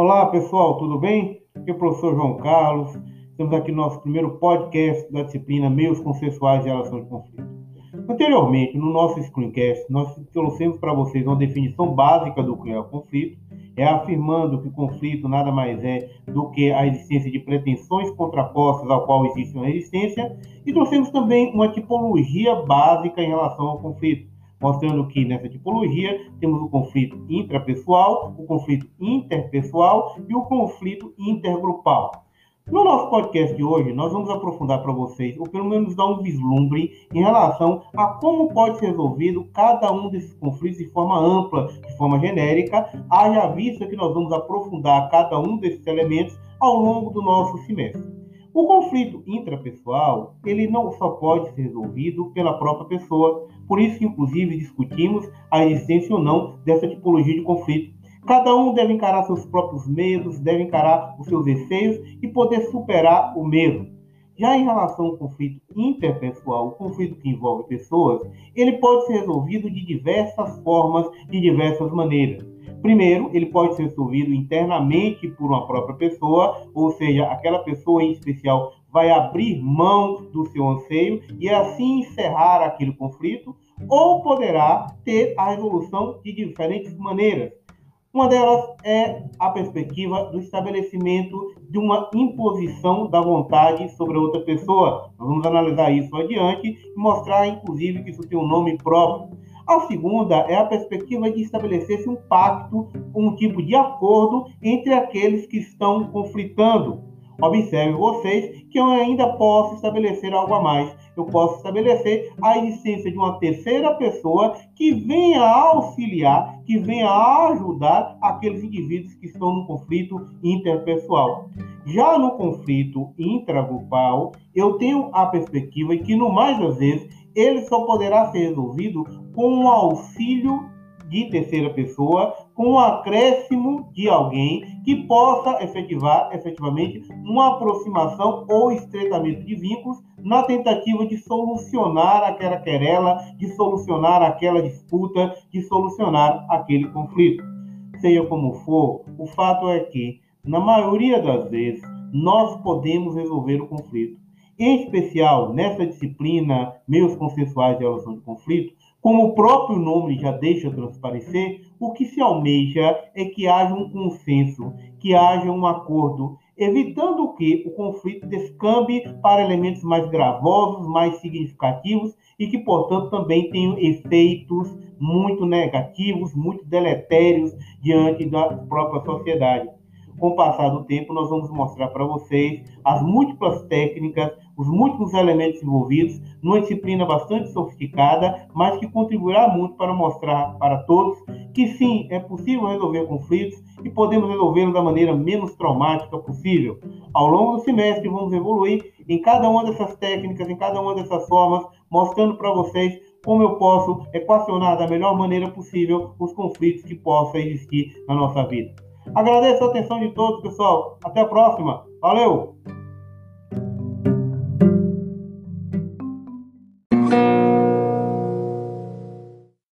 Olá pessoal, tudo bem? Aqui é o professor João Carlos. Estamos aqui no nosso primeiro podcast da disciplina Meios Consensuais de Relação de Conflito. Anteriormente, no nosso screencast, nós trouxemos para vocês uma definição básica do que é o conflito, afirmando que o conflito nada mais é do que a existência de pretensões contrapostas ao qual existe uma resistência, e trouxemos também uma tipologia básica em relação ao conflito, mostrando que nessa tipologia temos o conflito intrapessoal, o conflito interpessoal e o conflito intergrupal. No nosso podcast de hoje, nós vamos aprofundar para vocês, ou pelo menos dar um vislumbre em relação a como pode ser resolvido cada um desses conflitos de forma ampla, de forma genérica, haja vista que nós vamos aprofundar cada um desses elementos ao longo do nosso semestre. O conflito intrapessoal, ele não só pode ser resolvido pela própria pessoa, por isso inclusive discutimos a existência ou não dessa tipologia de conflito Cada um deve encarar seus próprios medos, deve encarar os seus receios e poder superar o medo. Já em relação ao conflito interpessoal, o conflito que envolve pessoas, ele pode ser resolvido de diversas formas, de diversas maneiras. Primeiro, ele pode ser resolvido internamente por uma própria pessoa, ou seja, aquela pessoa em especial vai abrir mão do seu anseio e assim encerrar aquele conflito, ou poderá ter a resolução de diferentes maneiras. Uma delas é a perspectiva do estabelecimento de uma imposição da vontade sobre outra pessoa. Nós vamos analisar isso adiante e mostrar, inclusive, que isso tem um nome próprio. A segunda é a perspectiva de estabelecer-se um pacto, um tipo de acordo entre aqueles que estão conflitando. Observe vocês que eu ainda posso estabelecer algo a mais. Eu posso estabelecer a existência de uma terceira pessoa que venha auxiliar, que venha ajudar aqueles indivíduos que estão no conflito interpessoal. Já no conflito intragrupal, eu tenho a perspectiva de que, no mais das vezes, ele só poderá ser resolvido com o auxílio de terceira pessoa com o acréscimo de alguém que possa efetivar efetivamente uma aproximação ou estreitamento de vínculos na tentativa de solucionar aquela querela, de solucionar aquela disputa, de solucionar aquele conflito. Seja como for, o fato é que, na maioria das vezes, nós podemos resolver o conflito. Em especial, nessa disciplina Meios Consensuais de Relação de Conflito, como o próprio nome já deixa transparecer, o que se almeja é que haja um consenso, que haja um acordo, evitando que o conflito descambe para elementos mais gravosos, mais significativos e que, portanto, também tenham efeitos muito negativos, muito deletérios diante da própria sociedade. Com o passar do tempo, nós vamos mostrar para vocês as múltiplas técnicas, os múltiplos elementos envolvidos, numa disciplina bastante sofisticada, mas que contribuirá muito para mostrar para todos que sim, é possível resolver conflitos e podemos resolvê-los da maneira menos traumática possível. Ao longo do semestre, vamos evoluir em cada uma dessas técnicas, em cada uma dessas formas, mostrando para vocês como eu posso equacionar da melhor maneira possível os conflitos que possam existir na nossa vida. Agradeço a atenção de todos, pessoal. Até a próxima. Valeu!